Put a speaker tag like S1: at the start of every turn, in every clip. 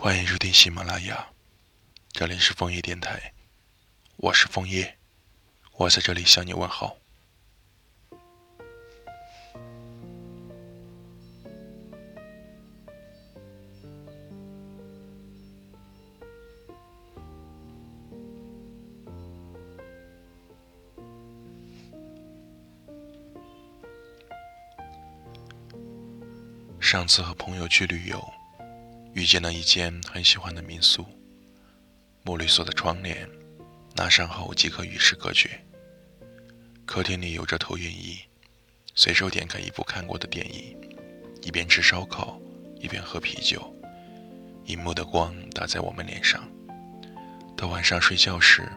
S1: 欢迎收听喜马拉雅，这里是枫叶电台，我是枫叶，我在这里向你问好。上次和朋友去旅游。遇见了一间很喜欢的民宿，墨绿色的窗帘，拉上后即可与世隔绝。客厅里有着投影仪，随手点开一部看过的电影，一边吃烧烤，一边喝啤酒。荧幕的光打在我们脸上，到晚上睡觉时，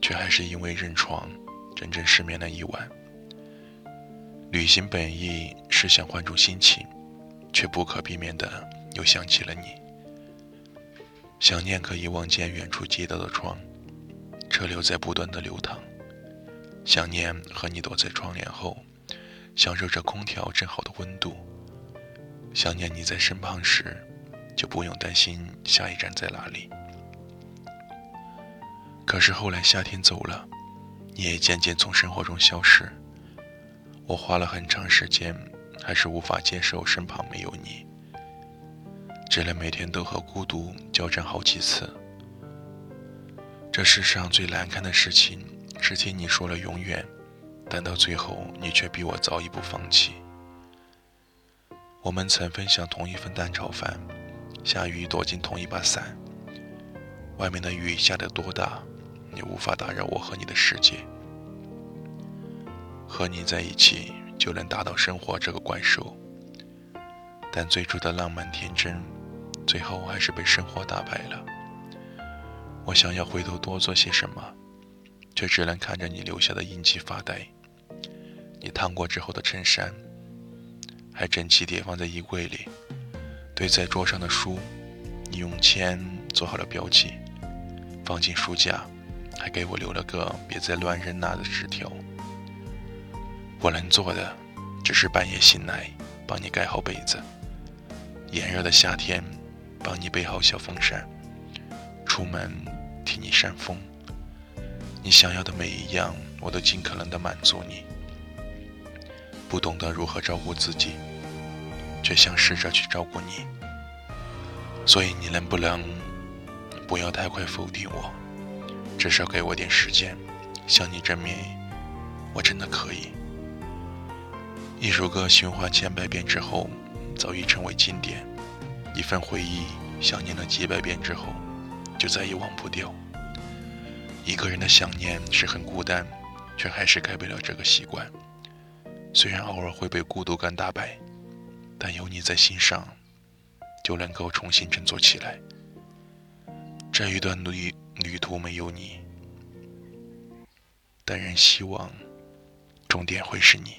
S1: 却还是因为认床，整整失眠了一晚。旅行本意是想换种心情，却不可避免的。又想起了你，想念可以望见远处街道的窗，车流在不断的流淌。想念和你躲在窗帘后，享受着空调正好的温度。想念你在身旁时，就不用担心下一站在哪里。可是后来夏天走了，你也渐渐从生活中消失。我花了很长时间，还是无法接受身旁没有你。只能每天都和孤独交战好几次。这世上最难堪的事情是听你说了永远，但到最后你却比我早一步放弃。我们曾分享同一份蛋炒饭，下雨躲进同一把伞。外面的雨下得多大，也无法打扰我和你的世界。和你在一起就能打倒生活这个怪兽，但最初的浪漫天真。最后还是被生活打败了。我想要回头多做些什么，却只能看着你留下的印记发呆。你烫过之后的衬衫，还整齐叠放在衣柜里；堆在桌上的书，你用铅做好了标记，放进书架，还给我留了个“别再乱扔那”的纸条。我能做的，只是半夜醒来帮你盖好被子。炎热的夏天。帮你备好小风扇，出门替你扇风。你想要的每一样，我都尽可能的满足你。不懂得如何照顾自己，却想试着去照顾你。所以你能不能不要太快否定我？至少给我点时间，向你证明我真的可以。一首歌循环千百遍之后，早已成为经典。一份回忆，想念了几百遍之后，就再也忘不掉。一个人的想念是很孤单，却还是改不了这个习惯。虽然偶尔会被孤独感打败，但有你在心上，就能够重新振作起来。这一段旅旅途没有你，但仍希望终点会是你。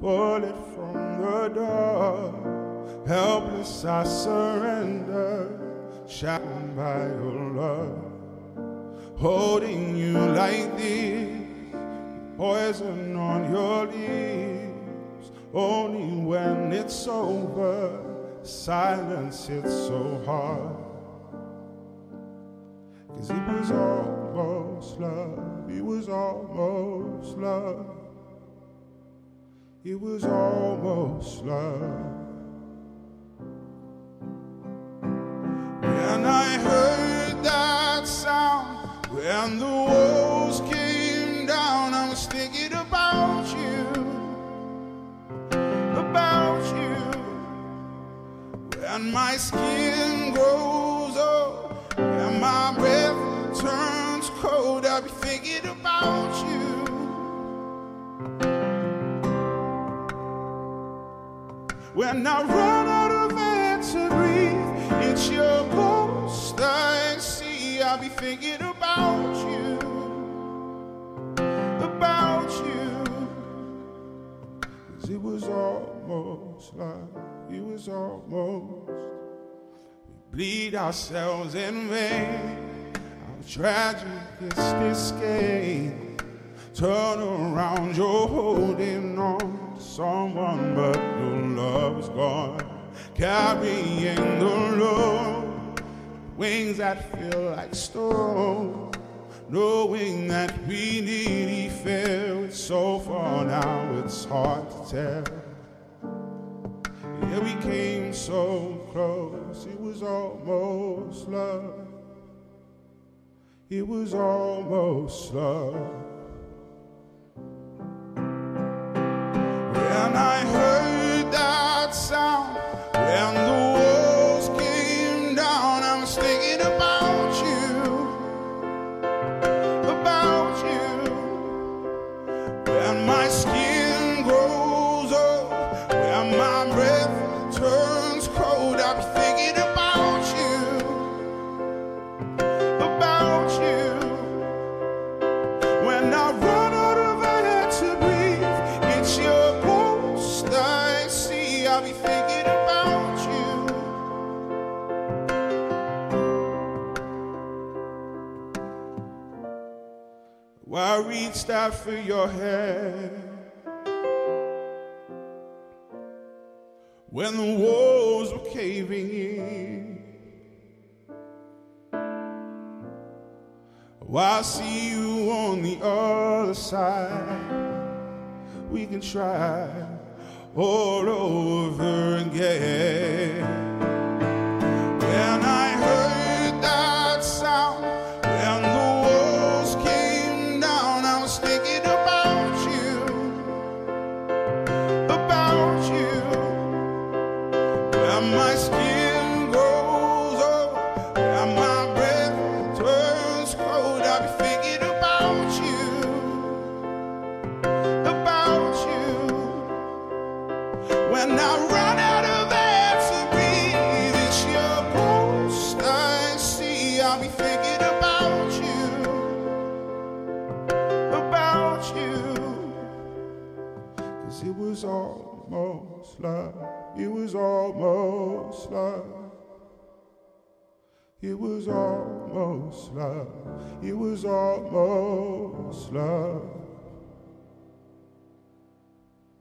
S1: bullet from the door. Helpless, I surrender, shackled by your love. Holding you like this, poison on your lips. Only when it's over, silence hits so hard. Cause it was almost love, it was almost love. It was almost love. When I heard that sound, when the walls came down, I was thinking about you, about you. When my skin grows old and my breath turns cold, I'll be thinking about you.
S2: When I run out of air to breathe, it's your ghost I see. I'll be thinking about you, about you. Cause it was almost like it was almost. We bleed ourselves in vain. How tragic is this game? Turn around, you're holding on to someone, but your love is gone. Carrying the load, wings that feel like stone. Knowing that we nearly fell, it's so far now, it's hard to tell. Yeah, we came so close, it was almost love. It was almost love. When I heard I reached out for your hand when the walls were caving in. Well, I see you on the other side. We can try all over again. When I heard that sound, when the walls came down, I was thinking about you, about you. When my It was almost love. It was almost love.